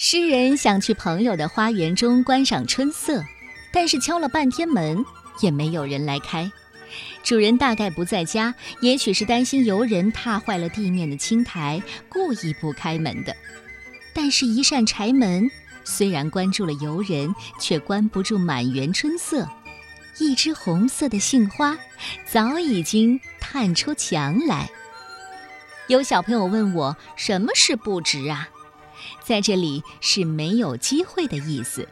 诗人想去朋友的花园中观赏春色，但是敲了半天门也没有人来开。主人大概不在家，也许是担心游人踏坏了地面的青苔，故意不开门的。但是，一扇柴门虽然关住了游人，却关不住满园春色。一枝红色的杏花早已经探出墙来。有小朋友问我：“什么是不值啊？”在这里是没有机会的意思，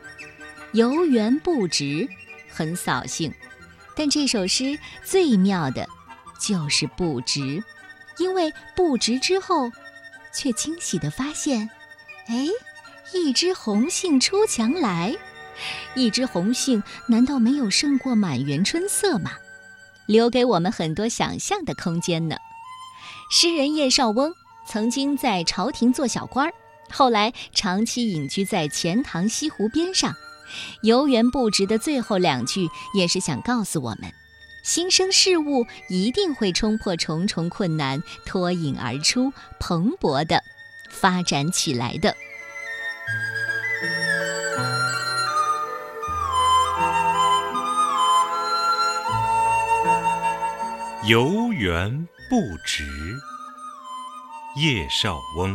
游园不值，很扫兴。但这首诗最妙的，就是不值，因为不值之后，却惊喜地发现，哎，一枝红杏出墙来，一枝红杏难道没有胜过满园春色吗？留给我们很多想象的空间呢。诗人叶绍翁曾经在朝廷做小官儿。后来长期隐居在钱塘西湖边上，游园不值的最后两句也是想告诉我们：新生事物一定会冲破重重困难，脱颖而出，蓬勃的发展起来的。游园不值，叶绍翁。